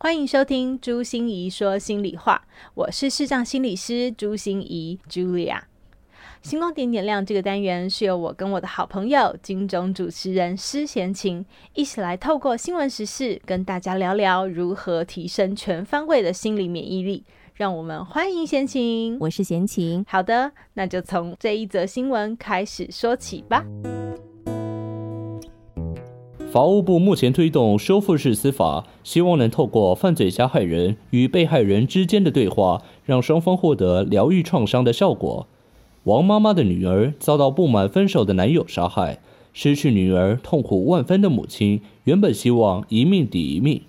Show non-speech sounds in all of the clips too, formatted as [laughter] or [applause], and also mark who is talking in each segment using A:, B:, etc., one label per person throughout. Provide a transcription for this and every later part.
A: 欢迎收听朱心怡说心里话，我是视障心理师朱心怡 Julia。星光点点亮这个单元是由我跟我的好朋友金钟主持人施贤琴一起来透过新闻时事跟大家聊聊如何提升全方位的心理免疫力。让我们欢迎贤琴，
B: 我是贤琴。
A: 好的，那就从这一则新闻开始说起吧。
C: 法务部目前推动修复式司法，希望能透过犯罪加害人与被害人之间的对话，让双方获得疗愈创伤的效果。王妈妈的女儿遭到不满分手的男友杀害，失去女儿痛苦万分的母亲，原本希望一命抵一命，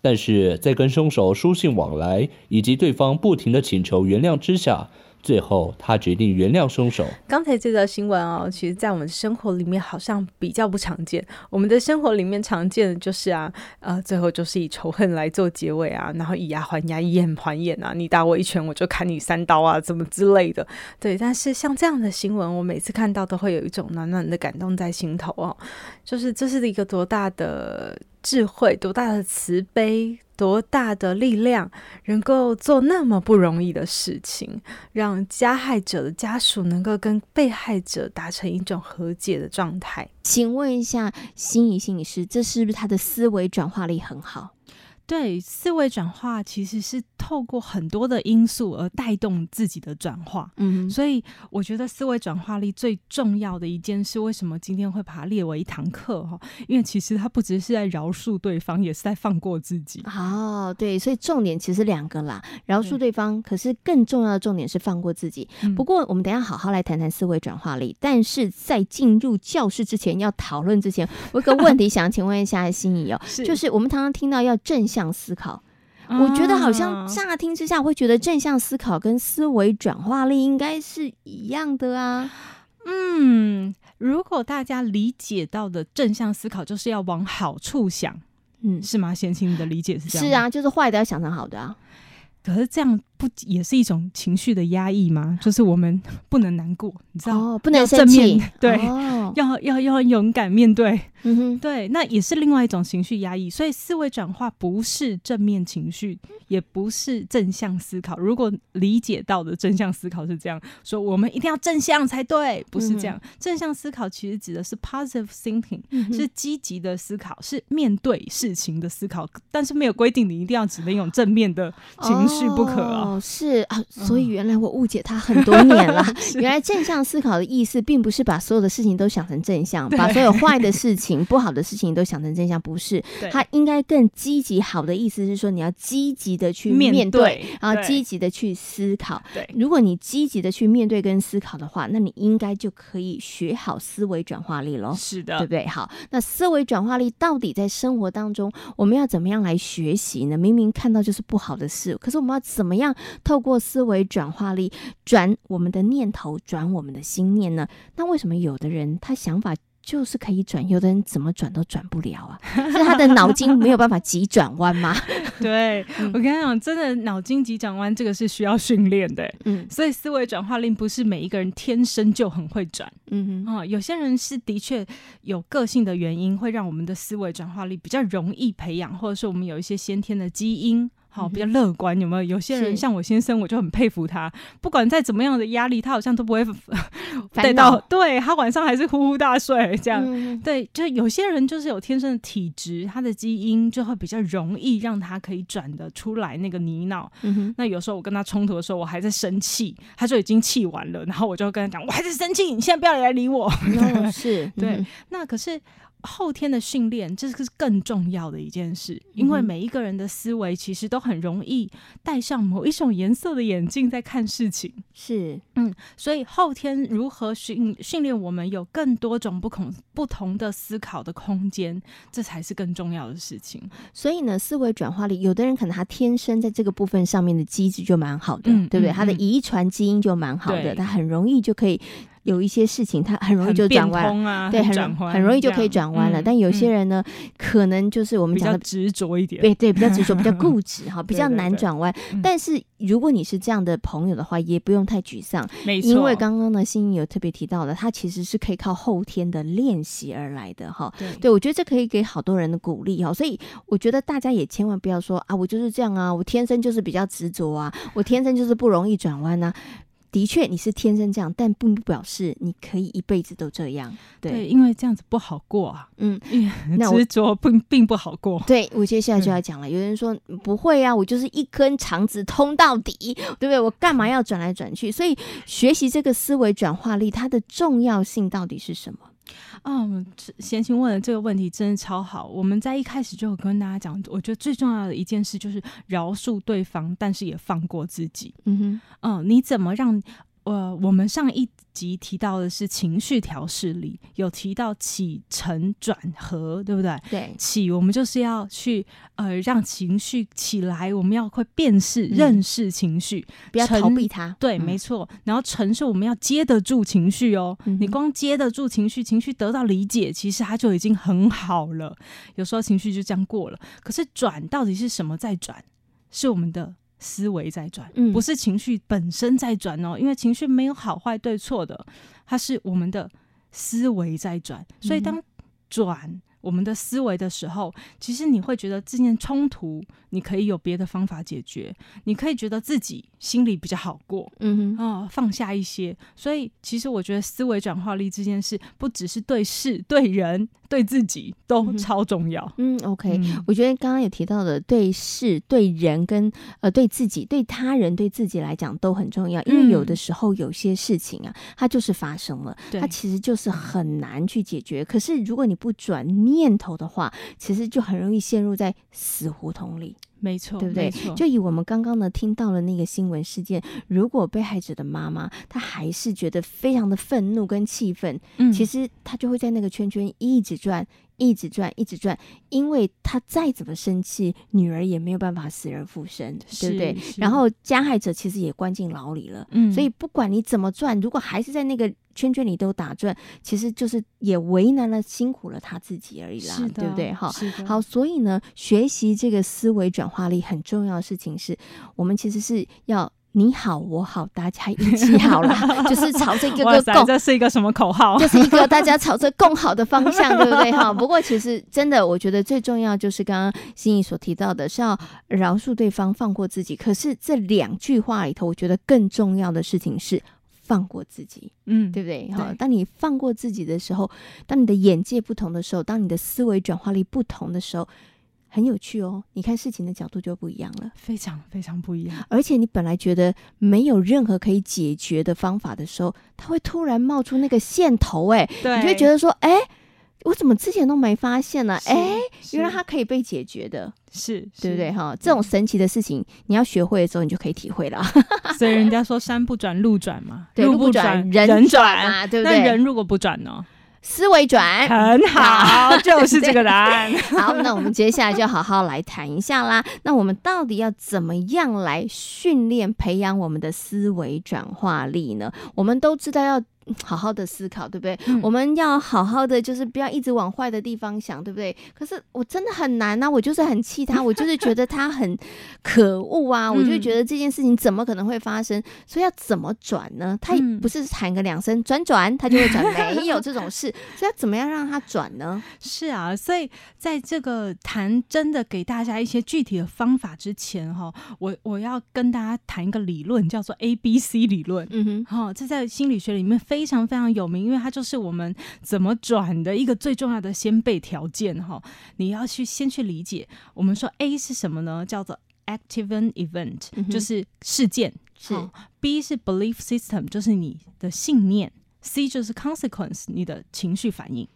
C: 但是在跟凶手书信往来以及对方不停的请求原谅之下。最后，他决定原谅凶手。
A: 刚才这则新闻哦，其实，在我们生活里面好像比较不常见。我们的生活里面常见的就是啊，呃，最后就是以仇恨来做结尾啊，然后以牙还牙，以眼还眼啊，你打我一拳，我就砍你三刀啊，怎么之类的。对，但是像这样的新闻，我每次看到都会有一种暖暖的感动在心头哦。就是这是一个多大的智慧，多大的慈悲。多大的力量，能够做那么不容易的事情，让加害者的家属能够跟被害者达成一种和解的状态？
B: 请问一下，心仪心理师，这是不是他的思维转化力很好？
D: 对，思维转化其实是透过很多的因素而带动自己的转化。嗯，所以我觉得思维转化力最重要的一件事，为什么今天会把它列为一堂课哈？因为其实它不只是在饶恕对方，也是在放过自己。
B: 哦，对，所以重点其实两个啦，饶恕对方，可是更重要的重点是放过自己。不过我们等一下好好来谈谈思维转化力。但是在进入教室之前，要讨论之前，我有个问题想请问一下心仪哦，[laughs] 就是我们常常听到要正向。正向思考，我觉得好像乍听之下会觉得正向思考跟思维转化力应该是一样的啊。
D: 嗯，如果大家理解到的正向思考就是要往好处想，嗯，是吗？贤琴，你的理解是这样？
B: 是啊，就是坏的要想成好的啊。
D: 可是这样不也是一种情绪的压抑吗？就是我们 [laughs] 不能难过，你知道，
B: 哦、不能生气，
D: 对，
B: 哦、
D: 要要要勇敢面对。嗯哼，[laughs] 对，那也是另外一种情绪压抑。所以思维转化不是正面情绪，也不是正向思考。如果理解到的正向思考是这样说，我们一定要正向才对，不是这样。嗯、正向思考其实指的是 positive thinking，、嗯、是积极的思考，是面对事情的思考。但是没有规定你一定要只能用正面的情绪不可啊。
B: 哦，是啊，所以原来我误解他很多年了。[laughs] 原来正向思考的意思，并不是把所有的事情都想成正向，把所有坏的事情。不好的事情都想成正向，不是？[laughs] 他应该更积极。好的意思是说，你要积极的去面对，面对然后积极的去思考。对，如果你积极的去面对跟思考的话，那你应该就可以学好思维转化力喽。
D: 是的，
B: 对不对？好，那思维转化力到底在生活当中，我们要怎么样来学习呢？明明看到就是不好的事，可是我们要怎么样透过思维转化力转我们的念头，转我们的心念呢？那为什么有的人他想法？就是可以转，有的人怎么转都转不了啊！[laughs] 是他的脑筋没有办法急转弯吗？[laughs]
D: 对，我跟你讲，真的脑筋急转弯这个是需要训练的。嗯，所以思维转化力不是每一个人天生就很会转。嗯哼，啊，有些人是的确有个性的原因，会让我们的思维转化力比较容易培养，或者是我们有一些先天的基因。好，比较乐观，有没有？有些人像我先生，我就很佩服他。不管在怎么样的压力，他好像都不会 [laughs] 带到。对，他晚上还是呼呼大睡这样。嗯、对，就有些人就是有天生的体质，他的基因就会比较容易让他可以转得出来那个泥脑。嗯、那有时候我跟他冲突的时候，我还在生气，他就已经气完了，然后我就跟他讲，我还在生气，你现在不要来理我。
B: 哦、是，[laughs] 对。嗯、
D: 那可是。后天的训练，这是更重要的一件事，因为每一个人的思维其实都很容易戴上某一种颜色的眼镜在看事情。
B: 是，
D: 嗯，所以后天如何训训练我们有更多种不同不同的思考的空间，这才是更重要的事情。
B: 所以呢，思维转化力，有的人可能他天生在这个部分上面的机制就蛮好的，嗯、对不对？他的遗传基因就蛮好的，他很容易就可以。有一些事情，他很容易就转弯
D: 啊，
B: 对，很很容易就可以转弯了。但有些人呢，可能就是我们讲的
D: 执着一点，
B: 对对，比较执着，[laughs] 比较固执哈，比较难转弯。但是如果你是这样的朋友的话，也不用太沮
D: 丧。
B: 因为刚刚呢，心怡有特别提到的，他其实是可以靠后天的练习而来的哈。对，对我觉得这可以给好多人的鼓励哈。所以我觉得大家也千万不要说啊，我就是这样啊，我天生就是比较执着啊，我天生就是不容易转弯啊。的确，你是天生这样，但并不表示你可以一辈子都这样。对，
D: 对，因为这样子不好过啊。
B: 嗯，
D: 那执着并并不好过。
B: 对，我接下来就要讲了。有人说不会啊，我就是一根肠子通到底，对不对？我干嘛要转来转去？所以学习这个思维转化力，它的重要性到底是什么？
D: 嗯，贤琴问的这个问题真的超好。我们在一开始就有跟大家讲，我觉得最重要的一件事就是饶恕对方，但是也放过自己。
B: 嗯哼，
D: 嗯，你怎么让？呃，我们上一集提到的是情绪调试里，有提到起承转合，对不对？
B: 对，
D: 起我们就是要去呃让情绪起来，我们要会辨识、嗯、认识情绪，
B: 不要逃避它。
D: 对，嗯、没错。然后承是我们要接得住情绪哦，嗯、你光接得住情绪，情绪得到理解，其实它就已经很好了。有时候情绪就这样过了，可是转到底是什么在转？是我们的。思维在转，不是情绪本身在转哦，因为情绪没有好坏对错的，它是我们的思维在转。所以当转我们的思维的时候，其实你会觉得这件冲突，你可以有别的方法解决，你可以觉得自己心里比较好过，
B: 嗯哼，
D: 哦，放下一些。所以其实我觉得思维转化力这件事，不只是对事、对人。对自己都超重要。
B: 嗯，OK，嗯，我觉得刚刚有提到的，对事、对人跟呃对自己、对他人、对自己来讲都很重要。因为有的时候有些事情啊，它就是发生了，它其实就是很难去解决。可是如果你不转念头的话，其实就很容易陷入在死胡同里。
D: 没错，
B: 对不对？就以我们刚刚呢听到了那个新闻事件，如果被害者的妈妈她还是觉得非常的愤怒跟气愤，嗯，其实她就会在那个圈圈一直转。一直转，一直转，因为她再怎么生气，女儿也没有办法死而复生，对不对？然后加害者其实也关进牢里了，嗯，所以不管你怎么转，如果还是在那个圈圈里都打转，其实就是也为难了、辛苦了他自己而已啦，对不对？哈，好，所以呢，学习这个思维转化力很重要的事情是，我们其实是要。你好，我好，大家一起好啦，[laughs] 就是朝着一个个共，
D: 这是一个什么口号？
B: 就是一个大家朝着共好的方向，对不对？哈。不过其实真的，我觉得最重要就是刚刚心怡所提到的，是要饶恕对方，放过自己。可是这两句话里头，我觉得更重要的事情是放过自己，嗯，对不对？好。当你放过自己的时候，当你的眼界不同的时候，当你的思维转化力不同的时候。很有趣哦，你看事情的角度就不一样了，
D: 非常非常不一样。
B: 而且你本来觉得没有任何可以解决的方法的时候，它会突然冒出那个线头，哎，你就会觉得说，哎，我怎么之前都没发现呢？哎，原来它可以被解决的，
D: 是，
B: 对不对？哈，这种神奇的事情，你要学会的时候，你就可以体会了。[laughs]
D: 所以人家说山不转路转嘛，
B: 路不转人转嘛，对不对？
D: 那人如果不转呢？
B: 思维转
D: 很好，[laughs] 就是这个答案。
B: 好，那我们接下来就好好来谈一下啦。那我们到底要怎么样来训练、培养我们的思维转化力呢？我们都知道要。好好的思考，对不对？嗯、我们要好好的，就是不要一直往坏的地方想，对不对？可是我真的很难呐、啊，我就是很气他，我就是觉得他很 [laughs] 可恶啊，我就觉得这件事情怎么可能会发生？所以要怎么转呢？他不是喊个两声转转，他就会转，[laughs] 没有这种事。所以要怎么样让他转呢？
D: 是啊，所以在这个谈真的给大家一些具体的方法之前，哈，我我要跟大家谈一个理论，叫做 A B C 理论。嗯哼，好，这在心理学里面非。非常非常有名，因为它就是我们怎么转的一个最重要的先备条件哈。你要去先去理解，我们说 A 是什么呢？叫做 activant event，、嗯、就是事件；是 B 是 belief system，就是你的信念；C 就是 consequence，你的情绪反应。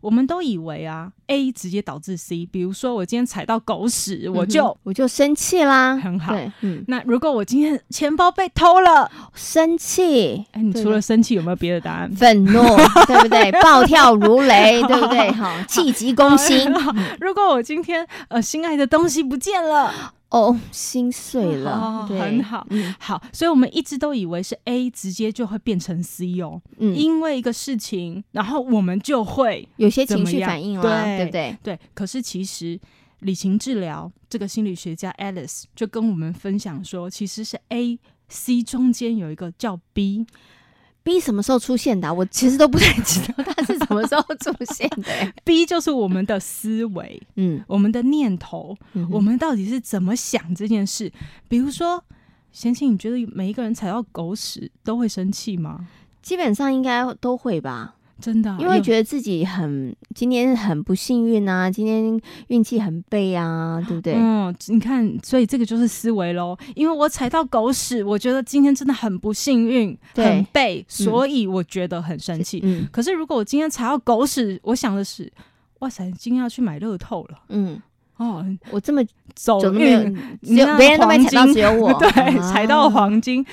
D: 我们都以为啊，A 直接导致 C，比如说我今天踩到狗屎，我就、嗯、
B: 我就生气啦，
D: 很好。嗯，那如果我今天钱包被偷了，
B: 生气，
D: 哎，你除了生气有没有别的答案？
B: 愤怒，[laughs] 对不对？暴跳如雷，[laughs] 对不对？好，[laughs] 气急攻心。
D: 如果我今天呃心爱的东西不见了。
B: 哦，心碎了，
D: 哦、很好，嗯、好，所以我们一直都以为是 A 直接就会变成 C 哦，嗯，因为一个事情，然后我们就会
B: 有些情绪反应了，
D: 对
B: 对不对？
D: 对，可是其实理情治疗这个心理学家 Alice 就跟我们分享说，其实是 A、C 中间有一个叫 B。
B: B 什么时候出现的啊？我其实都不太知道它是什么时候出现的。[laughs]
D: B 就是我们的思维，嗯，我们的念头，嗯、我们到底是怎么想这件事？比如说，贤青，你觉得每一个人踩到狗屎都会生气吗？
B: 基本上应该都会吧。
D: 真的，
B: 因为觉得自己很今天很不幸运啊，今天运气很背啊，对不对？
D: 嗯，你看，所以这个就是思维喽。因为我踩到狗屎，我觉得今天真的很不幸运，很背，所以我觉得很生气。嗯，可是如果我今天踩到狗屎，我想的是，哇塞，今天要去买乐透了。嗯，哦，
B: 我这么
D: 走运，
B: 只有别人都没踩到，只有我 [laughs]
D: 对，踩到黄金，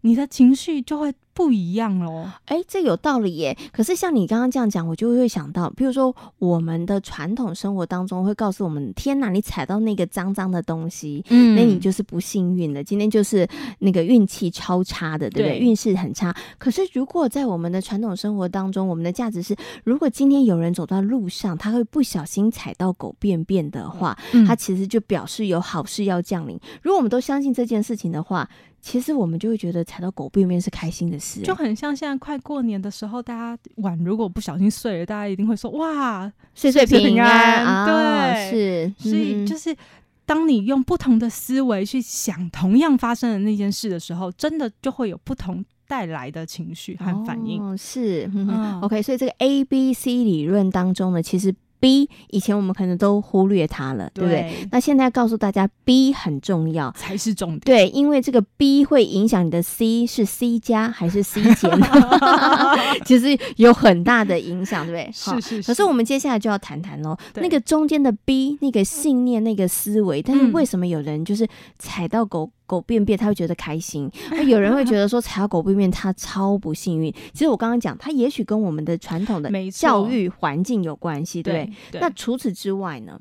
D: 你的情绪就会。不一样哦，
B: 哎、欸，这有道理耶。可是像你刚刚这样讲，我就会想到，比如说我们的传统生活当中会告诉我们：天哪，你踩到那个脏脏的东西，嗯，那你就是不幸运的，今天就是那个运气超差的，对不对？运势很差。可是如果在我们的传统生活当中，我们的价值是：如果今天有人走到路上，他会不小心踩到狗便便的话，嗯、他其实就表示有好事要降临。如果我们都相信这件事情的话，其实我们就会觉得踩到狗便便是开心的事，
D: 就很像现在快过年的时候，大家碗如果不小心碎了，大家一定会说哇，
B: 岁岁平安。
D: 啊、对，
B: 是，
D: 所以就是当你用不同的思维去想同样发生的那件事的时候，真的就会有不同带来的情绪和反应。
B: 哦、是、嗯、OK，所以这个 A B C 理论当中呢，其实。B 以前我们可能都忽略它了，对不对？那现在告诉大家，B 很重要，
D: 才是重点。
B: 对，因为这个 B 会影响你的 C 是 C 加还是 C 减，[laughs] [laughs] 其实有很大的影响，对不对？[laughs]
D: 是是是。
B: 可是我们接下来就要谈谈喽，那个中间的 B，那个信念、那个思维，但是为什么有人就是踩到狗？狗便便，他会觉得开心；有人会觉得说踩到狗便便，他超不幸运。其实我刚刚讲，他也许跟我们的传统的教育环境有关系，对，对。那除此之外呢？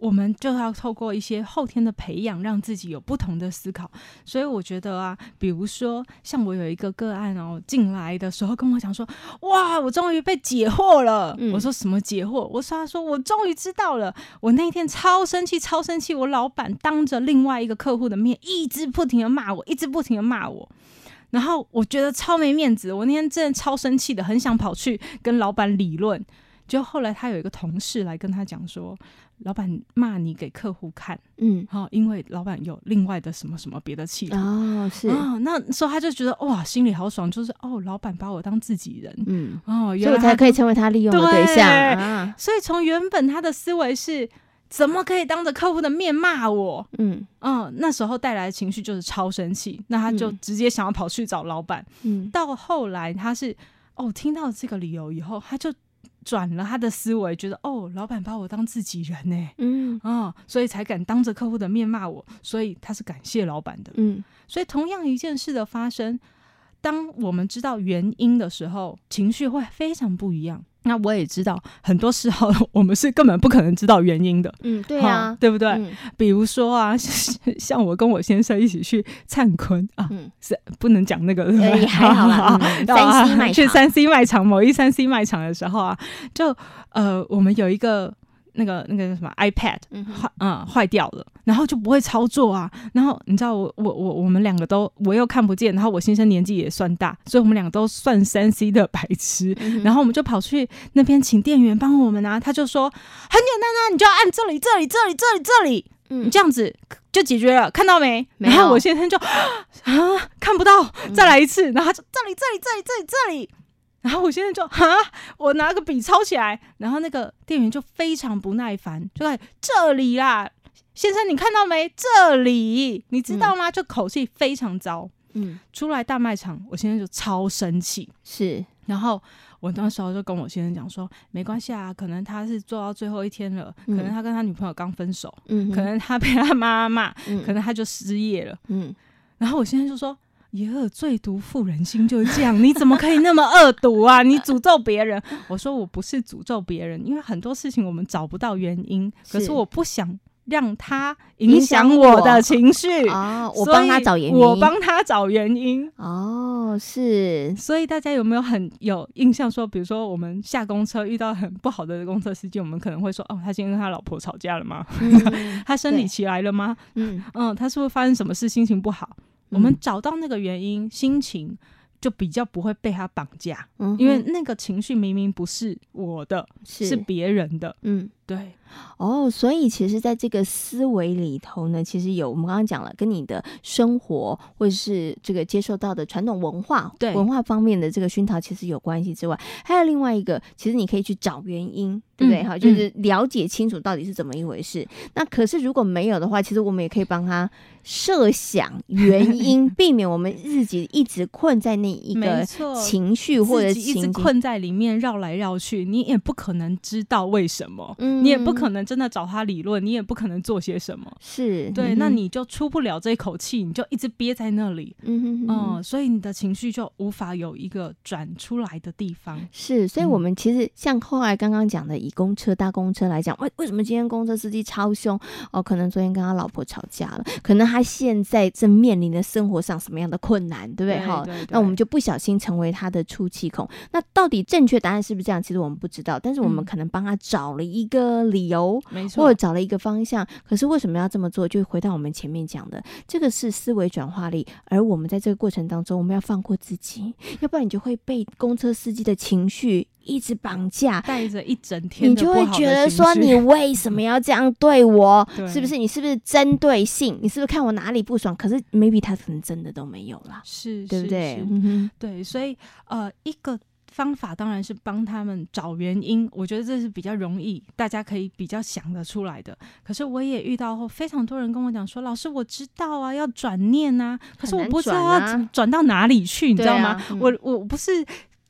D: 我们就要透过一些后天的培养，让自己有不同的思考。所以我觉得啊，比如说像我有一个个案哦，进来的时候跟我讲说：“哇，我终于被解惑了。嗯”我说：“什么解惑？”我说：“他说我终于知道了。我那天超生气，超生气。我老板当着另外一个客户的面，一直不停的骂我，一直不停的骂我。然后我觉得超没面子。我那天真的超生气的，很想跑去跟老板理论。就后来他有一个同事来跟他讲说。”老板骂你给客户看，嗯，好，因为老板有另外的什么什么别的企图
B: 哦，是
D: 啊，那时候他就觉得哇，心里好爽，就是哦，老板把我当自己人，
B: 嗯，哦，原来所以我才可以成为他利用的对象。
D: 所以从原本他的思维是怎么可以当着客户的面骂我，嗯嗯，那时候带来的情绪就是超生气，那他就直接想要跑去找老板，嗯，到后来他是哦，听到这个理由以后，他就。转了他的思维，觉得哦，老板把我当自己人呢，嗯。啊、哦，所以才敢当着客户的面骂我，所以他是感谢老板的，嗯，所以同样一件事的发生，当我们知道原因的时候，情绪会非常不一样。那我也知道，很多时候我们是根本不可能知道原因的。
B: 嗯，对啊，
D: 对不对？嗯、比如说啊，[laughs] 像我跟我先生一起去灿坤啊，嗯、是不能讲那个，
B: 也还好啦。三 C 卖 [laughs] 场，
D: 去三 C 卖场，某一三 C 卖场的时候啊，就呃，我们有一个。那个那个什么 iPad 坏嗯坏掉了，然后就不会操作啊。然后你知道我我我我们两个都我又看不见，然后我先生年纪也算大，所以我们两个都算三 C 的白痴。嗯、[laughs] 然后我们就跑去那边请店员帮我们啊。他就说很简单啊，你就要按这里这里这里这里这里，嗯，你这样子就解决了，看到没？然后我先生就啊看不到，再来一次，然后他就这里这里这里这里这里。然后我现在就哈，我拿个笔抄起来，然后那个店员就非常不耐烦，就在这里啦，先生你看到没？这里你知道吗？嗯、就口气非常糟。嗯，出来大卖场，我现在就超生气。
B: 是，
D: 然后我那时候就跟我先生讲说，没关系啊，可能他是做到最后一天了，嗯、可能他跟他女朋友刚分手，嗯，可能他被他妈妈骂，嗯、可能他就失业了，嗯，然后我先生就说。[laughs] 耶，最毒妇人心就是这样，你怎么可以那么恶毒啊？你诅咒别人？我说我不是诅咒别人，因为很多事情我们找不到原因，可是我不想让他影响我的情绪
B: 哦，我帮他找原因，
D: 我帮他找原因
B: 哦，是，
D: 所以大家有没有很有印象说，比如说我们下公车遇到很不好的公车司机，我们可能会说，哦，他今天跟他老婆吵架了吗？嗯、[laughs] 他生理期来了吗？嗯嗯，他是不是发生什么事，心情不好？我们找到那个原因，心情。就比较不会被他绑架，嗯，因为那个情绪明明不是我的，是，是别人的，嗯，对。
B: 哦，所以其实，在这个思维里头呢，其实有我们刚刚讲了，跟你的生活或者是这个接受到的传统文化、对文化方面的这个熏陶，其实有关系之外，还有另外一个，其实你可以去找原因，对不对？哈、嗯，就是了解清楚到底是怎么一回事。嗯、那可是如果没有的话，其实我们也可以帮他设想 [laughs] 原因，避免我们自己一直困在那一个情绪或者
D: 一直困在里面绕来绕去，你也不可能知道为什么，嗯、你也不可。能真的找他理论，你也不可能做些什么。
B: 是
D: 对、嗯，那你就出不了这口气，你就一直憋在那里。嗯哼哼嗯，所以你的情绪就无法有一个转出来的地方。
B: 是，所以我们其实像后来刚刚讲的，以公车搭公车来讲，为为什么今天公车司机超凶？哦，可能昨天跟他老婆吵架了，可能他现在正面临的生活上什么样的困难，对不对？哈，那我们就不小心成为他的出气孔。那到底正确答案是不是这样？其实我们不知道，但是我们可能帮他找了一个理由。没错，或者找了一个方向，可是为什么要这么做？就回到我们前面讲的，这个是思维转化力，而我们在这个过程当中，我们要放过自己，要不然你就会被公车司机的情绪一直绑架，
D: 带着一整天，
B: 你就会觉得说，你为什么要这样对我？[laughs] 是不是？你是不是针对性？你是不是看我哪里不爽？可是 maybe 他可能真的都没有了，
D: 是，
B: 对不对？
D: 嗯、对，所以呃，一个。方法当然是帮他们找原因，我觉得这是比较容易，大家可以比较想得出来的。可是我也遇到后，非常多人跟我讲说：“老师，我知道啊，要转念啊，可是我不知道要转到哪里去，你知道吗？啊嗯、我我不是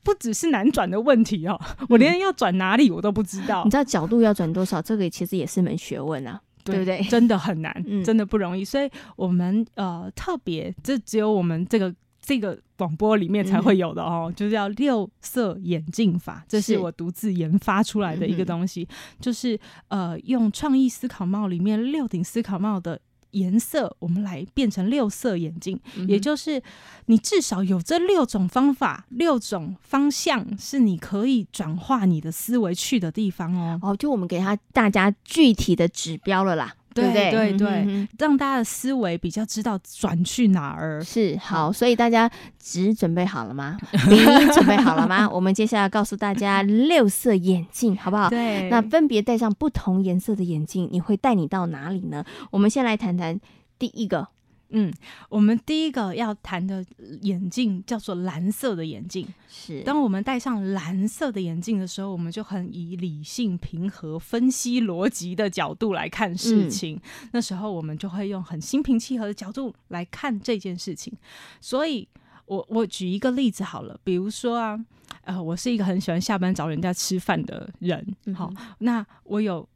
D: 不只是难转的问题哦，我连要转哪里我都不知道。嗯、
B: 你知道角度要转多少？这个其实也是门学问啊，对不对？
D: 真的很难，真的不容易。所以我们呃特别，这只有我们这个。这个广播里面才会有的哦，嗯、就是叫六色眼镜法，这是我独自研发出来的一个东西，是就是呃，用创意思考帽里面六顶思考帽的颜色，我们来变成六色眼镜，嗯、也就是你至少有这六种方法、六种方向，是你可以转化你的思维去的地方哦。
B: 哦，就我们给他大家具体的指标了啦。对对
D: 对对，嗯、让大家的思维比较知道转去哪儿
B: 是好，所以大家纸准备好了吗？[laughs] 笔准备好了吗？我们接下来告诉大家六色眼镜好不好？
D: 对，
B: 那分别戴上不同颜色的眼镜，你会带你到哪里呢？我们先来谈谈第一个。
D: 嗯，我们第一个要谈的眼镜叫做蓝色的眼镜。
B: 是，
D: 当我们戴上蓝色的眼镜的时候，我们就很以理性、平和、分析逻辑的角度来看事情。嗯。那时候我们就会用很心平气和的角度来看这件事情。所以我我举一个例子好了，比如说啊，呃，我是一个很喜欢下班找人家吃饭的人。好，嗯，那我有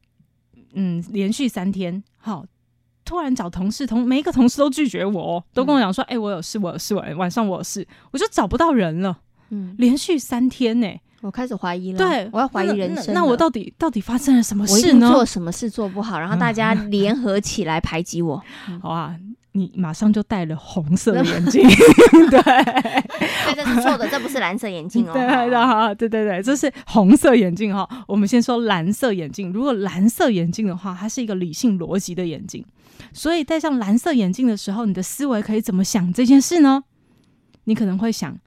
D: 嗯连续三天好。突然找同事，同每一个同事都拒绝我，都跟我讲说：“哎、嗯欸，我有事，我有事，晚晚上我有事，我就找不到人了。”嗯，连续三天呢、欸，
B: 我开始怀疑了。
D: 对，
B: 我要怀疑人生
D: 那。那我到底到底发生了什么事呢？
B: 做什么事做不好，然后大家联合起来排挤我、
D: 嗯？好啊。你马上就戴了红色的眼镜，[laughs] 对，
B: 这是错的，这不是蓝色眼镜哦。[laughs]
D: 对的，对对对，这是红色眼镜哈。我们先说蓝色眼镜，如果蓝色眼镜的话，它是一个理性逻辑的眼镜，所以戴上蓝色眼镜的时候，你的思维可以怎么想这件事呢？你可能会想。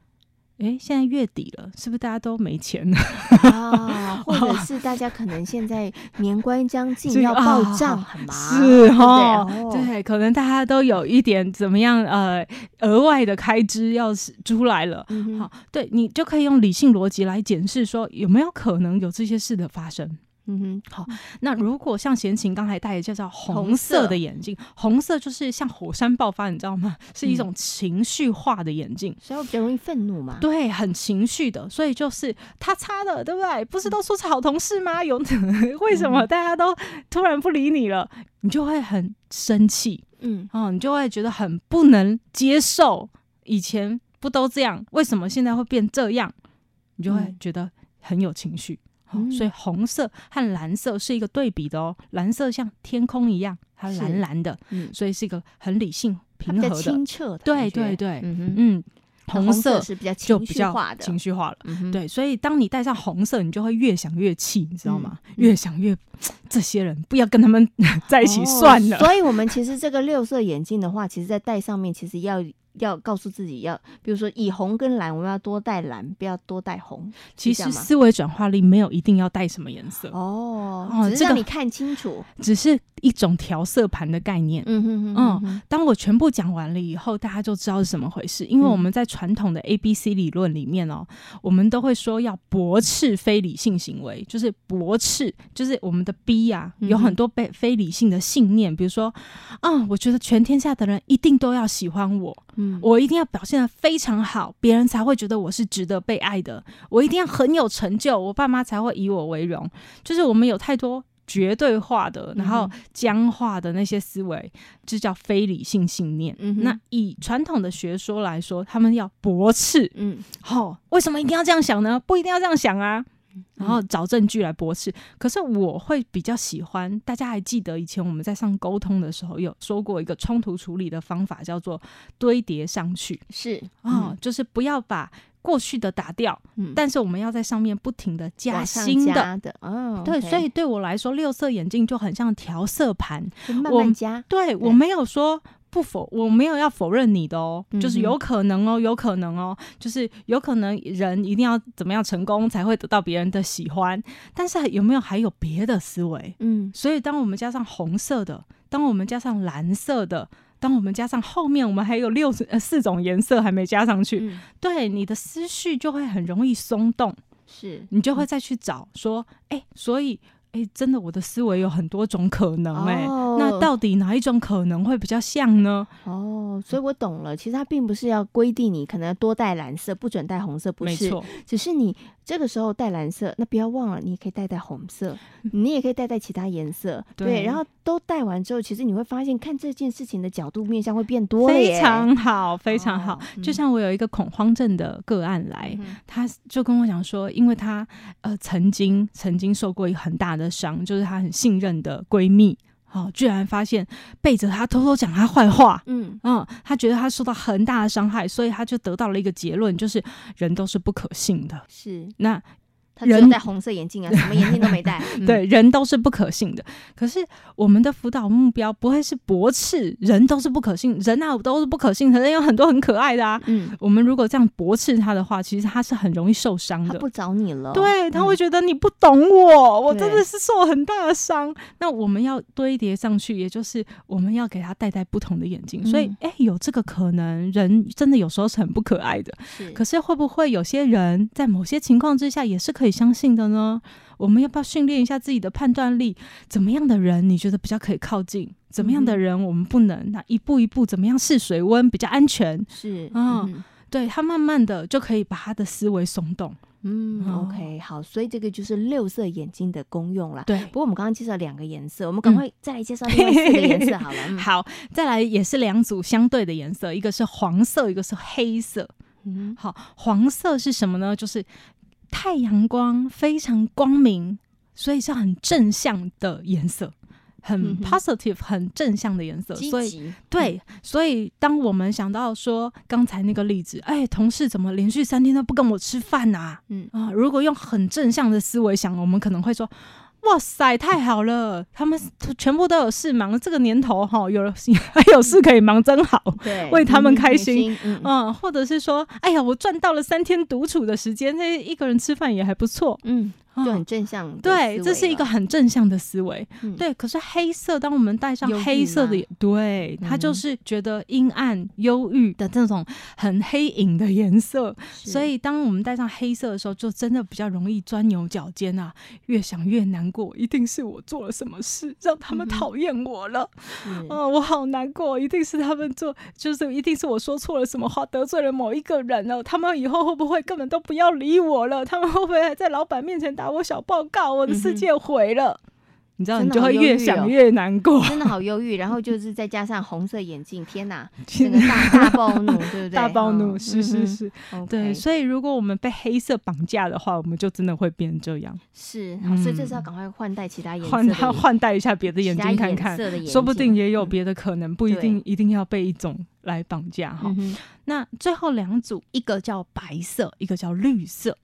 D: 哎，现在月底了，是不是大家都没钱了？
B: 啊，或者是大家可能现在年关将近，[laughs] 要报账很忙，
D: 是哈，对，可能大家都有一点怎么样呃额外的开支要出来了。嗯、好，对，你就可以用理性逻辑来检视说有没有可能有这些事的发生。嗯哼，好。那如果像贤琴刚才戴的叫做红色的眼镜，红色就是像火山爆发，你知道吗？[laughs] 是一种情绪化的眼镜，
B: 所以比较容易愤怒嘛。
D: 对，很情绪的，所以就是他擦的，对不对？不是都说是好同事吗？有 [laughs] 为什么大家都突然不理你了？你就会很生气，嗯，哦，你就会觉得很不能接受。以前不都这样？为什么现在会变这样？你就会觉得很有情绪。所以红色和蓝色是一个对比的哦，蓝色像天空一样它蓝蓝的，嗯，所以是一个很理性、平和的、
B: 清澈的。
D: 对对对，嗯嗯。红色
B: 是比较情绪化的，
D: 情绪化了。对，所以当你戴上红色，你就会越想越气，你知道吗？越想越这些人不要跟他们 [laughs] 在一起算了。[laughs]
B: 所以，我们其实这个六色眼镜的话，其实在戴上面，其实要。要告诉自己要，比如说以红跟蓝，我们要多带蓝，不要多带红。
D: 其实思维转化力没有一定要带什么颜色
B: 哦，只是让你看清楚，
D: 只是一种调色盘的概念。嗯哼哼嗯，当我全部讲完了以后，大家就知道是怎么回事。因为我们在传统的 A B C 理论里面哦，我们都会说要驳斥非理性行为，就是驳斥，就是我们的 B 呀，有很多被非理性的信念，比如说啊，我觉得全天下的人一定都要喜欢我。我一定要表现的非常好，别人才会觉得我是值得被爱的。我一定要很有成就，我爸妈才会以我为荣。就是我们有太多绝对化的，然后僵化的那些思维，这叫非理性信念。嗯、那以传统的学说来说，他们要驳斥。嗯，好、哦，为什么一定要这样想呢？不一定要这样想啊。然后找证据来驳斥，可是我会比较喜欢。大家还记得以前我们在上沟通的时候有说过一个冲突处理的方法，叫做堆叠上去。是啊、哦，就是不要把过去的打掉，嗯、但是我们要在上面不停的加新的。的哦，对，所以对我来说，六色眼镜就很像调色盘，
B: 慢慢加。
D: 对我没有说。不否，我没有要否认你的哦，嗯、就是有可能哦，有可能哦，就是有可能人一定要怎么样成功才会得到别人的喜欢，但是有没有还有别的思维？嗯，所以当我们加上红色的，当我们加上蓝色的，当我们加上后面我们还有六呃四种颜色还没加上去，嗯、对你的思绪就会很容易松动，是。你就会再去找说，哎、欸，所以。哎，真的，我的思维有很多种可能哎，哦、那到底哪一种可能会比较像呢？
B: 哦，所以我懂了，其实它并不是要规定你可能要多带蓝色，不准带红色，不是，只是你这个时候带蓝色，那不要忘了，你也可以带带红色，[laughs] 你也可以带带其他颜色，对，对，然后都带完之后，其实你会发现看这件事情的角度面向会变多，
D: 非常好，非常好。哦嗯、就像我有一个恐慌症的个案来，嗯、他就跟我讲说，因为他呃曾经曾经受过一个很大的。的伤就是她很信任的闺蜜，哦，居然发现背着她偷偷讲她坏话，嗯嗯，她觉得她受到很大的伤害，所以她就得到了一个结论，就是人都是不可信的。是那。
B: 他只有戴红色眼镜啊，什么眼镜都没戴。[laughs]
D: 对，人都是不可信的。可是我们的辅导目标不会是驳斥人都是不可信，人啊都是不可信，可是有很多很可爱的啊。嗯，我们如果这样驳斥他的话，其实他是很容易受伤的。
B: 他不找你了，
D: 对，他会觉得你不懂我，嗯、我真的是受很大的伤。那我们要堆叠上去，也就是我们要给他戴戴不同的眼镜。嗯、所以，哎、欸，有这个可能，人真的有时候是很不可爱的。是，可是会不会有些人在某些情况之下也是可以？相信的呢？我们要不要训练一下自己的判断力？怎么样的人你觉得比较可以靠近？怎么样的人我们不能？那一步一步怎么样试水温比较安全？是啊，嗯、对他慢慢的就可以把他的思维松动。
B: 嗯，，OK，好，所以这个就是六色眼睛的功用了。对，不过我们刚刚介绍两个颜色，我们赶快再来介绍另外四个颜色好了。
D: 好，再来也是两组相对的颜色，一个是黄色，一个是黑色。嗯，好，黄色是什么呢？就是。太阳光非常光明，所以是很正向的颜色，很 positive，很正向的颜色。所以，对，所以当我们想到说刚才那个例子，哎，同事怎么连续三天都不跟我吃饭啊？嗯啊，如果用很正向的思维想，我们可能会说。哇塞，太好了！他们全部都有事忙，这个年头哈，有 [laughs] 还有事可以忙，真好。对，为他们开心。嗯，嗯，或者是说，哎呀，我赚到了三天独处的时间，那一个人吃饭也还不错。嗯。
B: 就很正向，
D: 对，这是一个很正向的思维，嗯、对。可是黑色，当我们戴上黑色的，对，他就是觉得阴暗、忧郁的这种很黑影的颜色。所以，当我们戴上黑色的时候，就真的比较容易钻牛角尖啊，越想越难过，一定是我做了什么事让他们讨厌我了，嗯、啊，我好难过，一定是他们做，就是一定是我说错了什么话，得罪了某一个人了，他们以后会不会根本都不要理我了？他们会不会还在老板面前打？我小报告，我的世界毁了。嗯、你知道，你就会越想越难过，[laughs]
B: 真的好忧郁。然后就是再加上红色眼镜，天哪，[laughs] 整个大大暴怒，对不对？
D: 大暴怒，是是是，
B: 嗯、
D: 对。所以如果我们被黑色绑架的话，我们就真的会变成这样。
B: 是，所以这是要赶快换戴其他颜色，
D: 换换换戴一下别的眼镜看看，说不定也有别的可能，不一定一定要被一种来绑架哈。那最后两组，一个叫白色，一个叫绿色。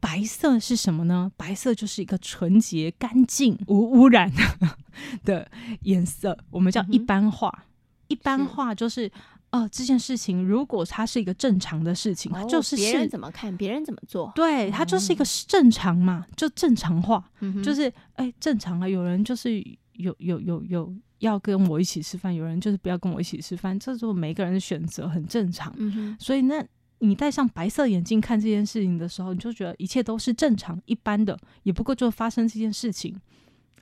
D: 白色是什么呢？白色就是一个纯洁、干净、无污染 [laughs] 的颜色，我们叫一般化。嗯、一般化就是，哦、呃，这件事情如果它是一个正常的事情，哦、就是
B: 别人怎么看，别人怎么做，
D: 对，它就是一个正常嘛，就正常化，
B: 嗯、
D: 就是哎，正常啊。有人就是有有有有要跟我一起吃饭，有人就是不要跟我一起吃饭，这是每个人的选择，很正常。
B: 嗯、
D: 所以那。你戴上白色眼镜看这件事情的时候，你就觉得一切都是正常一般的，也不过就发生这件事情。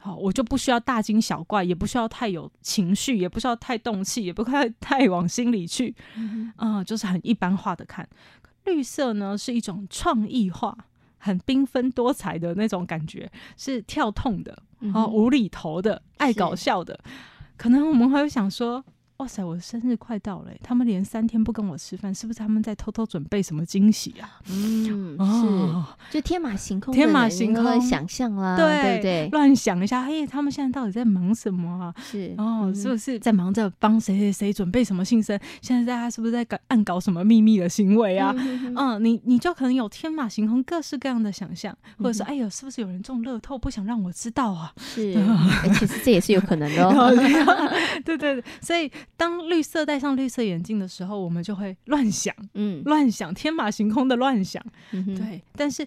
D: 好，我就不需要大惊小怪，也不需要太有情绪，也不需要太动气，也不太太往心里去。嗯，嗯，就是很一般化的看。绿色呢是一种创意化、很缤纷多彩的那种感觉，是跳痛的，嗯、无厘头的，爱搞笑的。可能我们会想说。哇塞！我的生日快到了，他们连三天不跟我吃饭，是不是他们在偷偷准备什么惊喜啊？
B: 嗯，哦、是，就天马行空，
D: 天马行空
B: 想象啦，
D: 对
B: 对，
D: 乱想一下，嘿，他们现在到底在忙什么啊？
B: 是
D: 哦，嗯、是不是在忙着帮谁谁谁准备什么庆生？现在大家是不是在搞暗搞什么秘密的行为啊？嗯，嗯，你你就可能有天马行空各式各样的想象，或者是、嗯、哎呦，是不是有人中乐透不想让我知道啊？
B: 是，欸、其实这也是有可能的哦。[laughs]
D: 对对对，所以。当绿色戴上绿色眼镜的时候，我们就会乱想，
B: 嗯，
D: 乱想，天马行空的乱想，
B: 嗯、
D: 对。但是，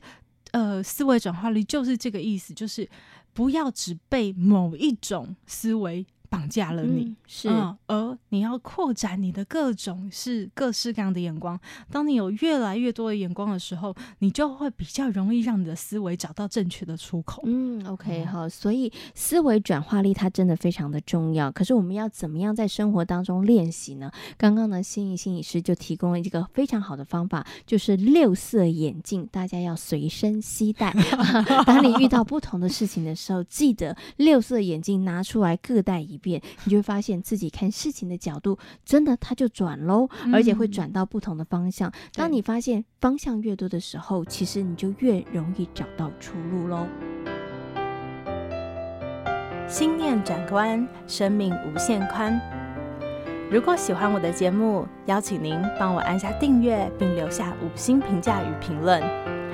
D: 呃，思维转化率就是这个意思，就是不要只被某一种思维。绑架了你，
B: 嗯、是、
D: 嗯，而你要扩展你的各种是各式各样的眼光。当你有越来越多的眼光的时候，你就会比较容易让你的思维找到正确的出口。
B: 嗯，OK，好，所以思维转化力它真的非常的重要。可是我们要怎么样在生活当中练习呢？刚刚呢，心仪心理师就提供了一个非常好的方法，就是六色眼镜，大家要随身携带。[laughs] 当你遇到不同的事情的时候，记得六色眼镜拿出来各戴一。变，你就会发现自己看事情的角度真的它就转喽，而且会转到不同的方向。嗯、当你发现方向越多的时候，其实你就越容易找到出路喽。
A: 心念转关，生命无限宽。如果喜欢我的节目，邀请您帮我按下订阅，并留下五星评价与评论。